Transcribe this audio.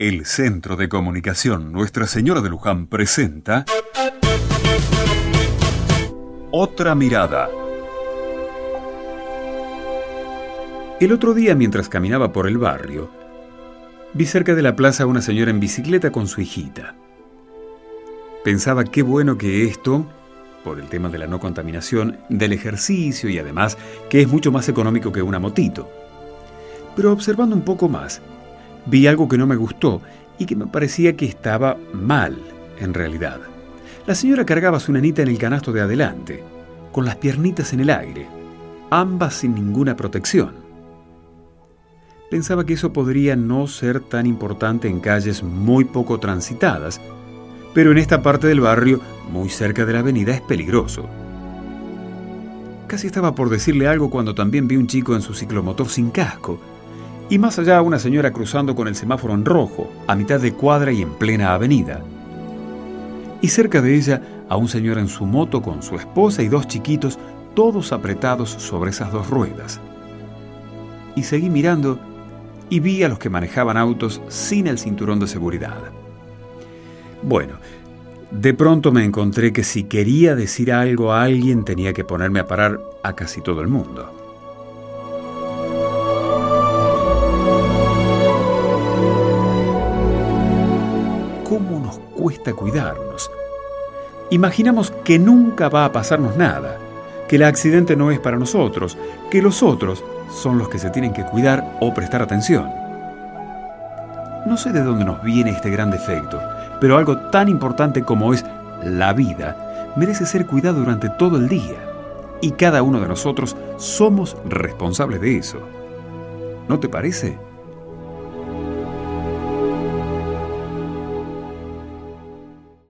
El Centro de Comunicación Nuestra Señora de Luján presenta Otra Mirada. El otro día, mientras caminaba por el barrio, vi cerca de la plaza a una señora en bicicleta con su hijita. Pensaba qué bueno que esto, por el tema de la no contaminación, del ejercicio y además que es mucho más económico que una motito. Pero observando un poco más, vi algo que no me gustó y que me parecía que estaba mal, en realidad. La señora cargaba su nanita en el canasto de adelante, con las piernitas en el aire, ambas sin ninguna protección. Pensaba que eso podría no ser tan importante en calles muy poco transitadas, pero en esta parte del barrio, muy cerca de la avenida, es peligroso. Casi estaba por decirle algo cuando también vi un chico en su ciclomotor sin casco, y más allá una señora cruzando con el semáforo en rojo, a mitad de cuadra y en plena avenida. Y cerca de ella a un señor en su moto con su esposa y dos chiquitos, todos apretados sobre esas dos ruedas. Y seguí mirando y vi a los que manejaban autos sin el cinturón de seguridad. Bueno, de pronto me encontré que si quería decir algo a alguien tenía que ponerme a parar a casi todo el mundo. Cuesta cuidarnos? Imaginamos que nunca va a pasarnos nada, que el accidente no es para nosotros, que los otros son los que se tienen que cuidar o prestar atención. No sé de dónde nos viene este gran defecto, pero algo tan importante como es la vida merece ser cuidado durante todo el día. Y cada uno de nosotros somos responsables de eso. ¿No te parece?